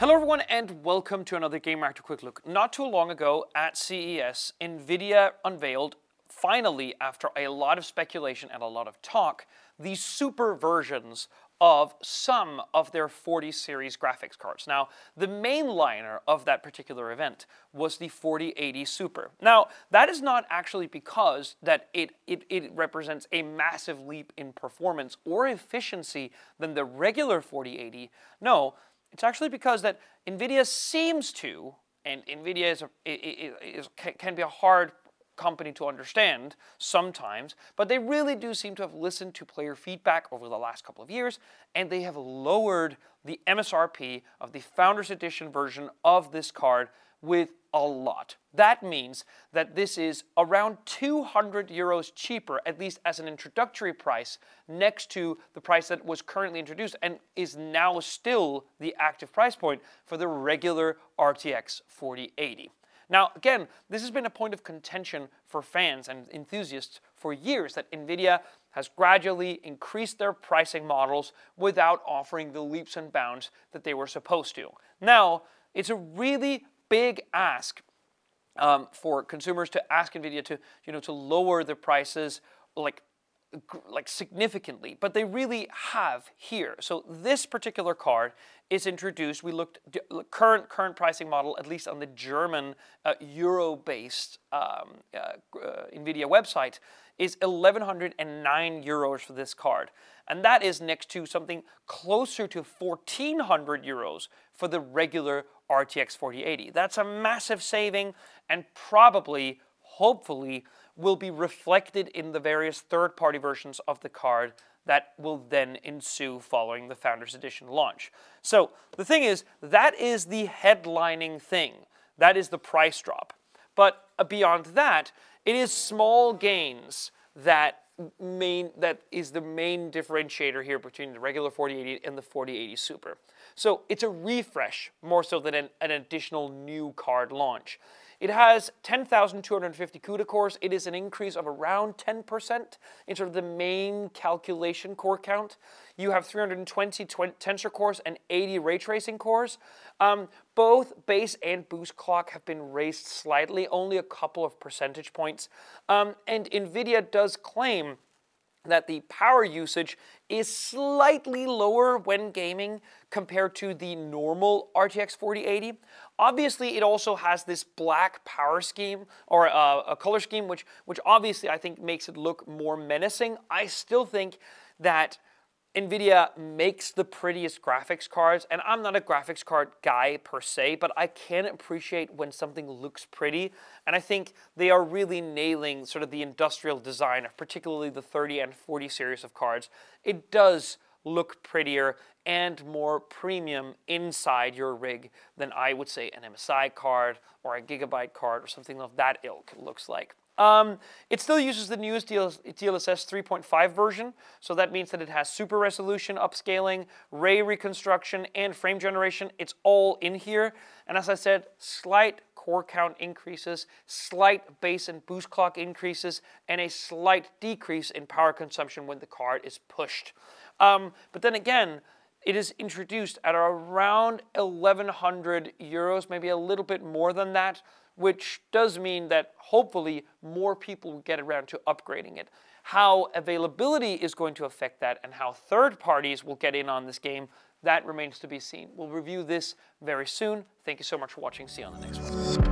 Hello, everyone, and welcome to another Gamereactor Quick Look. Not too long ago at CES, NVIDIA unveiled, finally, after a lot of speculation and a lot of talk, the super versions of some of their 40 series graphics cards. Now, the main liner of that particular event was the 4080 Super. Now, that is not actually because that it, it, it represents a massive leap in performance or efficiency than the regular 4080. No, it's actually because that NVIDIA seems to, and NVIDIA is, a, is, can be a hard company to understand sometimes, but they really do seem to have listened to player feedback over the last couple of years, and they have lowered the MSRP of the Founders Edition version of this card with a lot. That means that this is around 200 euros cheaper, at least as an introductory price, next to the price that was currently introduced and is now still the active price point for the regular RTX 4080. Now, again, this has been a point of contention for fans and enthusiasts for years that NVIDIA has gradually increased their pricing models without offering the leaps and bounds that they were supposed to. Now, it's a really big ask um, for consumers to ask NVIDIA to, you know, to lower the prices like like significantly, but they really have here. So this particular card is introduced. We looked current current pricing model, at least on the German uh, euro-based um, uh, uh, Nvidia website, is 1109 euros for this card, and that is next to something closer to 1400 euros for the regular RTX 4080. That's a massive saving, and probably, hopefully will be reflected in the various third party versions of the card that will then ensue following the Founders Edition launch. So the thing is, that is the headlining thing. That is the price drop. But uh, beyond that, it is small gains that main that is the main differentiator here between the regular 4080 and the 4080 Super. So it's a refresh more so than an, an additional new card launch. It has 10,250 CUDA cores. It is an increase of around 10% in sort of the main calculation core count. You have 320 tensor cores and 80 ray tracing cores. Um, both base and boost clock have been raised slightly, only a couple of percentage points. Um, and NVIDIA does claim that the power usage is slightly lower when gaming compared to the normal RTX 4080. Obviously, it also has this black power scheme or uh, a color scheme, which, which obviously I think makes it look more menacing. I still think that NVIDIA makes the prettiest graphics cards, and I'm not a graphics card guy per se, but I can appreciate when something looks pretty, and I think they are really nailing sort of the industrial design of particularly the 30 and 40 series of cards. It does look prettier and more premium inside your rig than I would say an MSI card or a Gigabyte card or something of that ilk looks like. Um, it still uses the newest DLSS 3.5 version, so that means that it has super resolution upscaling, ray reconstruction, and frame generation. It's all in here. And as I said, slight core count increases, slight base and boost clock increases, and a slight decrease in power consumption when the card is pushed. Um, but then again, it is introduced at around 1100 euros, maybe a little bit more than that which does mean that hopefully more people will get around to upgrading it. How availability is going to affect that and how third parties will get in on this game, that remains to be seen. We'll review this very soon. Thank you so much for watching. See you on the next one.